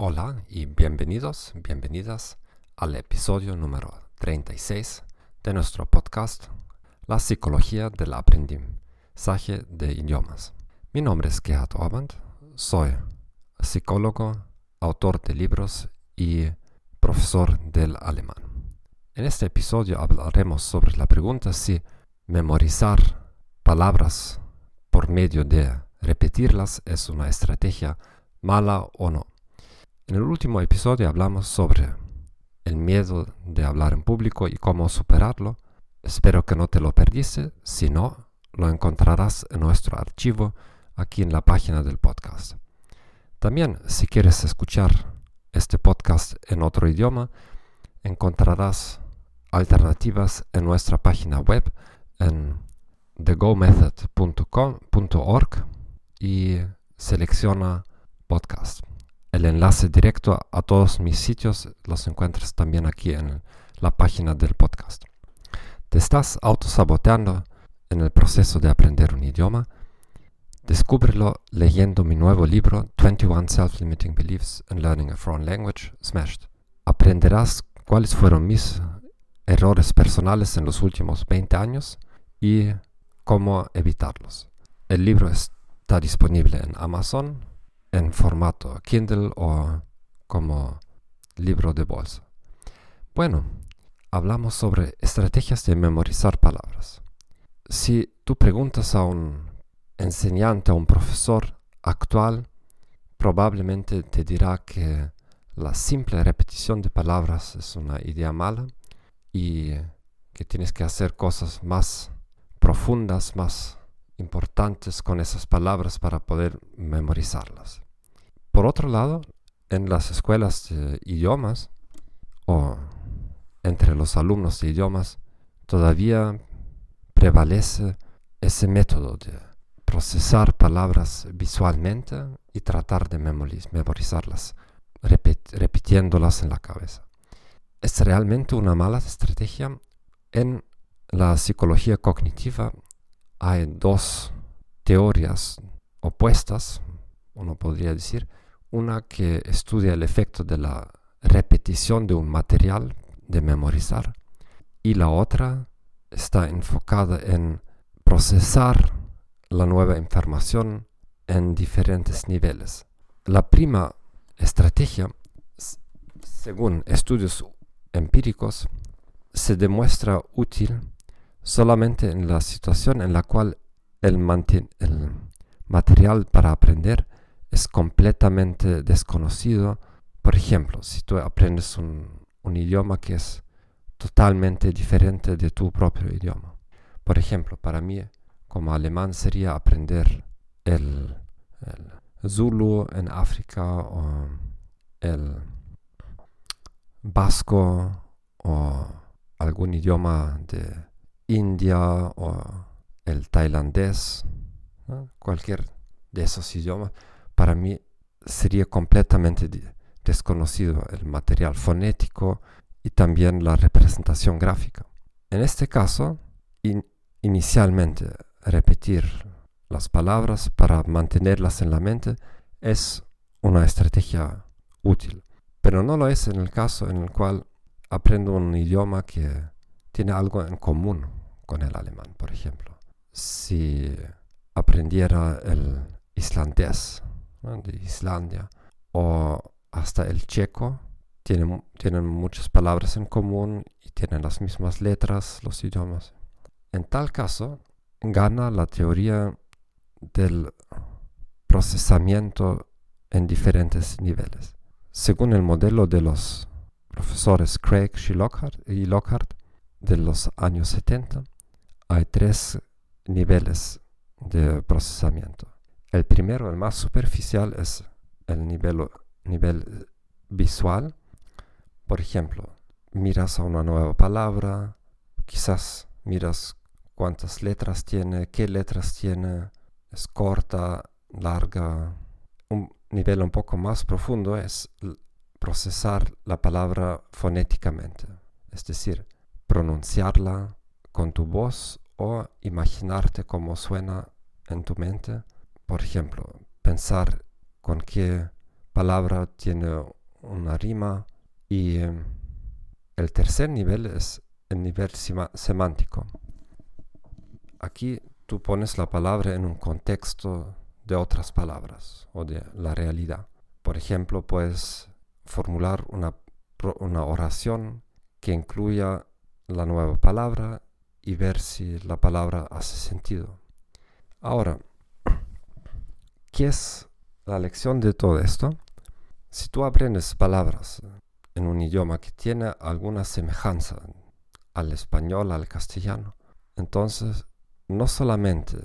Hola y bienvenidos, bienvenidas al episodio número 36 de nuestro podcast La psicología del aprendizaje de idiomas. Mi nombre es Gerhard Orband, soy psicólogo, autor de libros y profesor del alemán. En este episodio hablaremos sobre la pregunta si memorizar palabras por medio de repetirlas es una estrategia mala o no. En el último episodio hablamos sobre el miedo de hablar en público y cómo superarlo. Espero que no te lo perdiste, si no, lo encontrarás en nuestro archivo aquí en la página del podcast. También, si quieres escuchar este podcast en otro idioma, encontrarás alternativas en nuestra página web en thegomethod.org y selecciona podcast. El enlace directo a todos mis sitios los encuentras también aquí en la página del podcast. ¿Te estás autosaboteando en el proceso de aprender un idioma? Descúbrelo leyendo mi nuevo libro 21 Self-Limiting Beliefs in Learning a Foreign Language Smashed. Aprenderás cuáles fueron mis errores personales en los últimos 20 años y cómo evitarlos. El libro está disponible en Amazon, en formato Kindle o como libro de bolsa. Bueno, hablamos sobre estrategias de memorizar palabras. Si tú preguntas a un enseñante, a un profesor actual, probablemente te dirá que la simple repetición de palabras es una idea mala y que tienes que hacer cosas más profundas, más importantes con esas palabras para poder memorizarlas. Por otro lado, en las escuelas de idiomas o entre los alumnos de idiomas todavía prevalece ese método de procesar palabras visualmente y tratar de memorizarlas, repitiéndolas en la cabeza. Es realmente una mala estrategia. En la psicología cognitiva hay dos teorías opuestas, uno podría decir. Una que estudia el efecto de la repetición de un material de memorizar y la otra está enfocada en procesar la nueva información en diferentes niveles. La prima estrategia, según estudios empíricos, se demuestra útil solamente en la situación en la cual el, material para aprender es completamente desconocido. Por ejemplo, si tú aprendes un, idioma que es totalmente diferente de tu propio idioma. Por ejemplo, para mí como alemán sería aprender el, el Zulu en África o el vasco o algún idioma de India o el tailandés, cualquier de esos idiomas, para mí sería completamente desconocido el material fonético y también la representación gráfica. En este caso, inicialmente repetir las palabras para mantenerlas en la mente es una estrategia útil, pero no lo es en el caso en el cual aprendo un idioma que tiene algo en común con el alemán, por ejemplo. Si aprendiera el islandés de Islandia o hasta el checo, tienen, tienen muchas palabras en común y tienen las mismas letras, los idiomas. En tal caso, gana la teoría del procesamiento en diferentes niveles. Según el modelo de los profesores Craig y Lockhart de los años 70, hay tres niveles de procesamiento. El primero, el más superficial, es el nivel, visual. Por ejemplo, miras a una nueva palabra, quizás miras cuántas letras tiene, qué letras tiene, es corta, larga. Un nivel un poco más profundo es procesar la palabra fonéticamente, es decir, pronunciarla con tu voz o imaginarte cómo suena en tu mente por ejemplo, pensar con qué palabra tiene una rima y em, el tercer nivel es el nivel semántico. Aquí tú pones la palabra en un contexto de otras palabras o de la realidad. Por ejemplo, puedes formular una, una oración que incluya la nueva palabra y ver si la palabra hace sentido. Ahora, ¿qué es la lección de todo esto? Si tú aprendes palabras en un idioma que tiene alguna semejanza al español, al castellano, entonces no solamente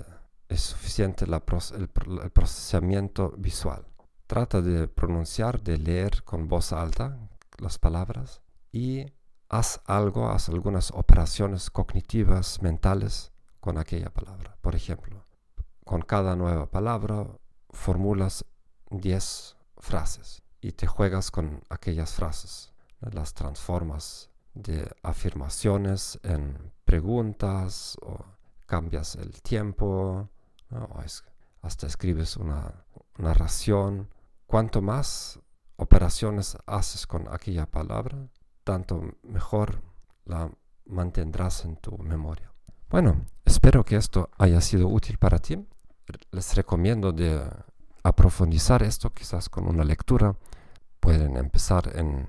es suficiente el, el procesamiento visual. Trata de pronunciar, de leer con voz alta las palabras y haz algo, haz algunas operaciones cognitivas, mentales con aquella palabra. Por ejemplo, con cada nueva palabra formulas 10 frases y te juegas con aquellas frases. Las transformas de afirmaciones en preguntas o cambias el tiempo, hasta escribes una narración. Cuanto más operaciones haces con aquella palabra, tanto mejor la mantendrás en tu memoria. Bueno, espero que esto haya sido útil para ti. Les recomiendo de aprofundizar esto quizás con una lectura. Pueden empezar en,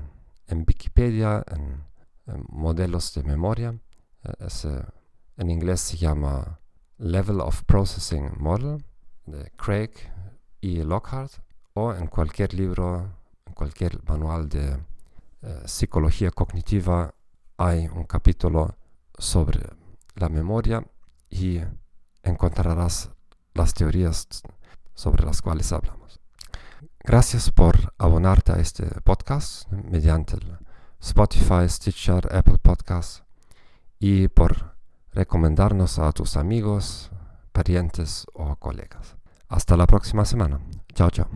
Wikipedia, en, modelos de memoria. Eh, en inglés se llama Level of Processing Model de Craig y Lockhart o en cualquier libro, en cualquier manual de psicología cognitiva hay un capítulo sobre la memoria y encontrarás las teorías sobre las cuales hablamos. Gracias por abonarte a este podcast mediante Spotify, Stitcher, Apple Podcasts y por recomendarnos a tus amigos, parientes o colegas. Hasta la próxima semana. Chao, chao.